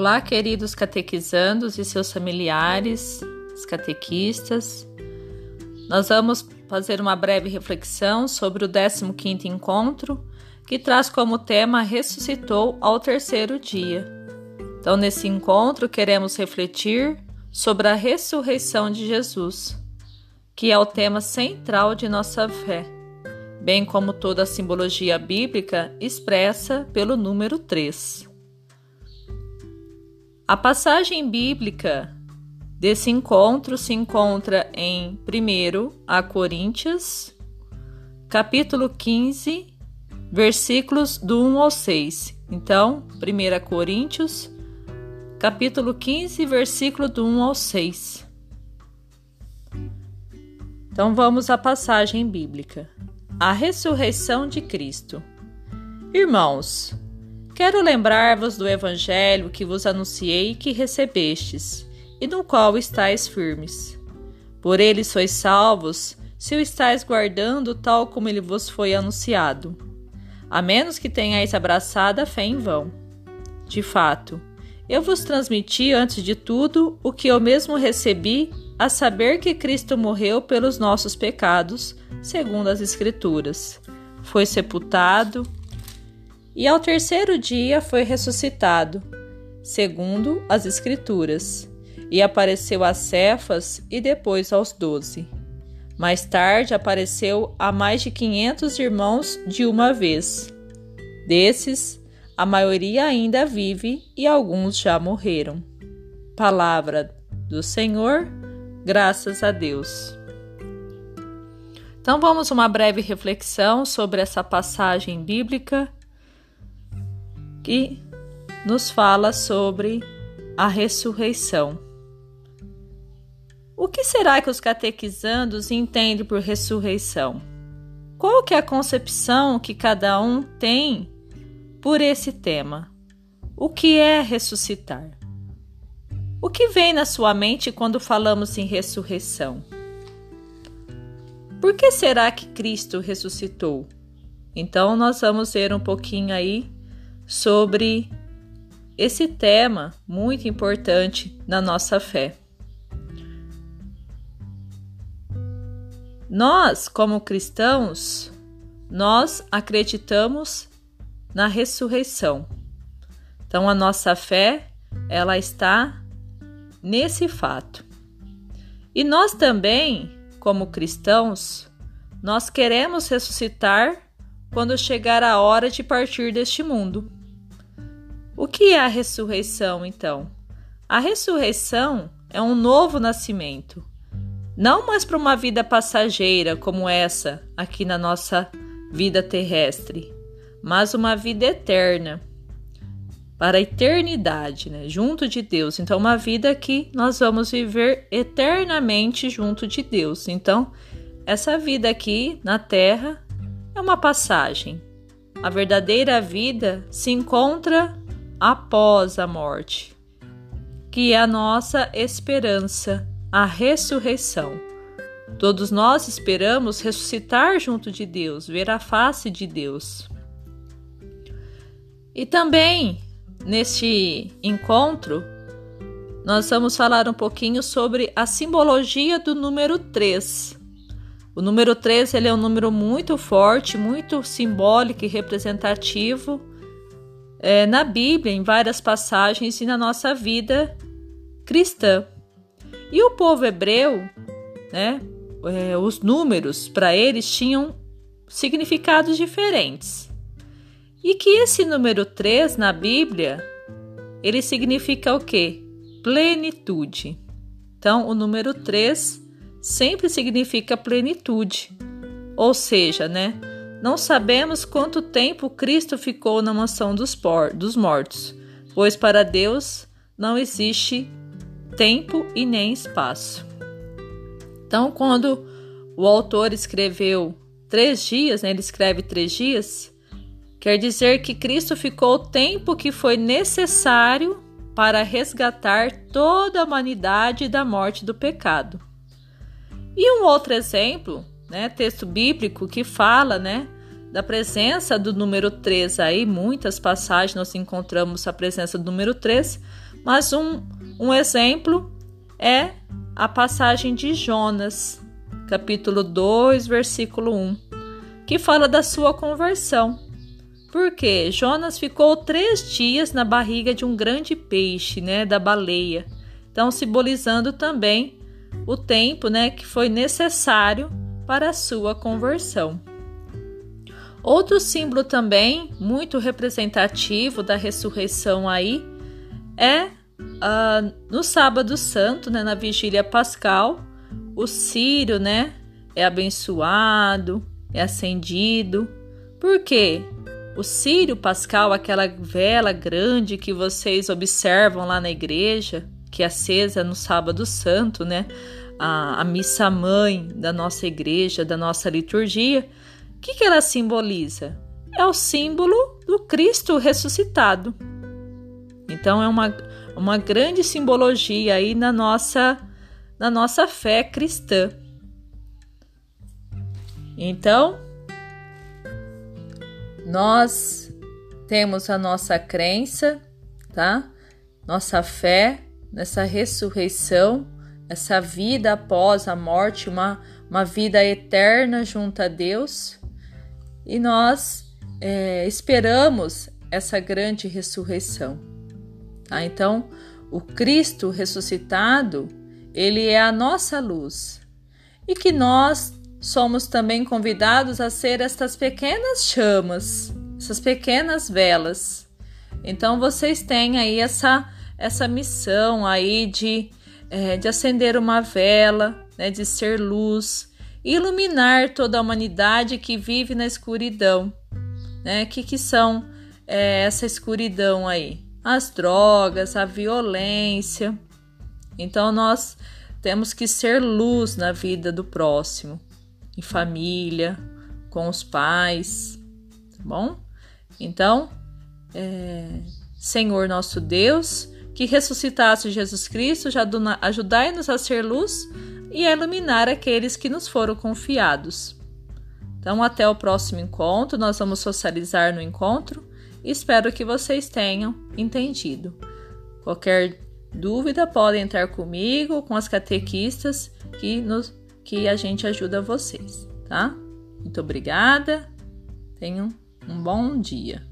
Olá, queridos catequizandos e seus familiares, os catequistas. Nós vamos fazer uma breve reflexão sobre o 15º encontro, que traz como tema Ressuscitou ao terceiro dia. Então, nesse encontro, queremos refletir sobre a ressurreição de Jesus, que é o tema central de nossa fé, bem como toda a simbologia bíblica expressa pelo número 3. A passagem bíblica desse encontro se encontra em 1 a Coríntios, capítulo 15, versículos do 1 ao 6. Então, 1 Coríntios, capítulo 15, versículo do 1 ao 6. Então vamos à passagem bíblica. A ressurreição de Cristo. Irmãos, Quero lembrar-vos do Evangelho que vos anunciei e que recebestes, e no qual estáis firmes. Por ele sois salvos, se o estáis guardando tal como ele vos foi anunciado, a menos que tenhais abraçado a fé em vão. De fato, eu vos transmiti antes de tudo o que eu mesmo recebi, a saber que Cristo morreu pelos nossos pecados, segundo as Escrituras. Foi sepultado e ao terceiro dia foi ressuscitado, segundo as Escrituras, e apareceu a Cefas e depois aos doze. Mais tarde apareceu a mais de quinhentos irmãos de uma vez. Desses, a maioria ainda vive e alguns já morreram. Palavra do Senhor, graças a Deus. Então vamos uma breve reflexão sobre essa passagem bíblica que nos fala sobre a ressurreição. O que será que os catequizandos entendem por ressurreição? Qual que é a concepção que cada um tem por esse tema? O que é ressuscitar? O que vem na sua mente quando falamos em ressurreição? Por que será que Cristo ressuscitou? Então nós vamos ver um pouquinho aí sobre esse tema muito importante na nossa fé. Nós, como cristãos, nós acreditamos na ressurreição. Então a nossa fé, ela está nesse fato. E nós também, como cristãos, nós queremos ressuscitar quando chegar a hora de partir deste mundo. O que é a ressurreição, então? A ressurreição é um novo nascimento, não mais para uma vida passageira como essa aqui na nossa vida terrestre, mas uma vida eterna para a eternidade, né? junto de Deus. Então, uma vida que nós vamos viver eternamente junto de Deus. Então, essa vida aqui na terra é uma passagem. A verdadeira vida se encontra após a morte, que é a nossa esperança, a ressurreição. Todos nós esperamos ressuscitar junto de Deus, ver a face de Deus. E também neste encontro, nós vamos falar um pouquinho sobre a simbologia do número 3. O número 3 ele é um número muito forte, muito simbólico e representativo é, na Bíblia, em várias passagens e na nossa vida cristã. E o povo hebreu, né, é, os números para eles tinham significados diferentes. E que esse número 3 na Bíblia, ele significa o quê? Plenitude. Então, o número 3 sempre significa plenitude. Ou seja, né? Não sabemos quanto tempo Cristo ficou na mansão dos, por, dos mortos, pois para Deus não existe tempo e nem espaço. Então, quando o autor escreveu três dias, né, ele escreve três dias, quer dizer que Cristo ficou o tempo que foi necessário para resgatar toda a humanidade da morte do pecado. E um outro exemplo né, texto bíblico que fala, né, da presença do número 3 aí, muitas passagens nós encontramos a presença do número 3, Mas um, um exemplo é a passagem de Jonas, capítulo 2, versículo 1, que fala da sua conversão. Porque Jonas ficou três dias na barriga de um grande peixe, né, da baleia. Então, simbolizando também o tempo, né, que foi necessário para sua conversão. Outro símbolo também muito representativo da ressurreição aí é uh, no sábado santo, né, na vigília pascal, o círio, né, é abençoado, é acendido. Por quê? O círio pascal, aquela vela grande que vocês observam lá na igreja, que é acesa no sábado santo, né? A, a missa mãe da nossa igreja, da nossa liturgia, o que, que ela simboliza? É o símbolo do Cristo ressuscitado. Então é uma, uma grande simbologia aí na nossa, na nossa fé cristã. Então, nós temos a nossa crença, tá? Nossa fé nessa ressurreição, essa vida após a morte, uma, uma vida eterna junto a Deus e nós é, esperamos essa grande ressurreição. Tá? Então, o Cristo ressuscitado, ele é a nossa luz e que nós somos também convidados a ser estas pequenas chamas, essas pequenas velas. Então, vocês têm aí essa, essa missão aí de, é, de acender uma vela, né, de ser luz, iluminar toda a humanidade que vive na escuridão. Né? Que que são é, essa escuridão aí? As drogas, a violência. Então nós temos que ser luz na vida do próximo, em família, com os pais, tá bom? Então, é, Senhor nosso Deus, que ressuscitaste Jesus Cristo, ajudai-nos a ser luz e a iluminar aqueles que nos foram confiados. Então, até o próximo encontro, nós vamos socializar no encontro espero que vocês tenham entendido. Qualquer dúvida, podem entrar comigo, com as catequistas, que, nos, que a gente ajuda vocês, tá? Muito obrigada, tenham um bom dia.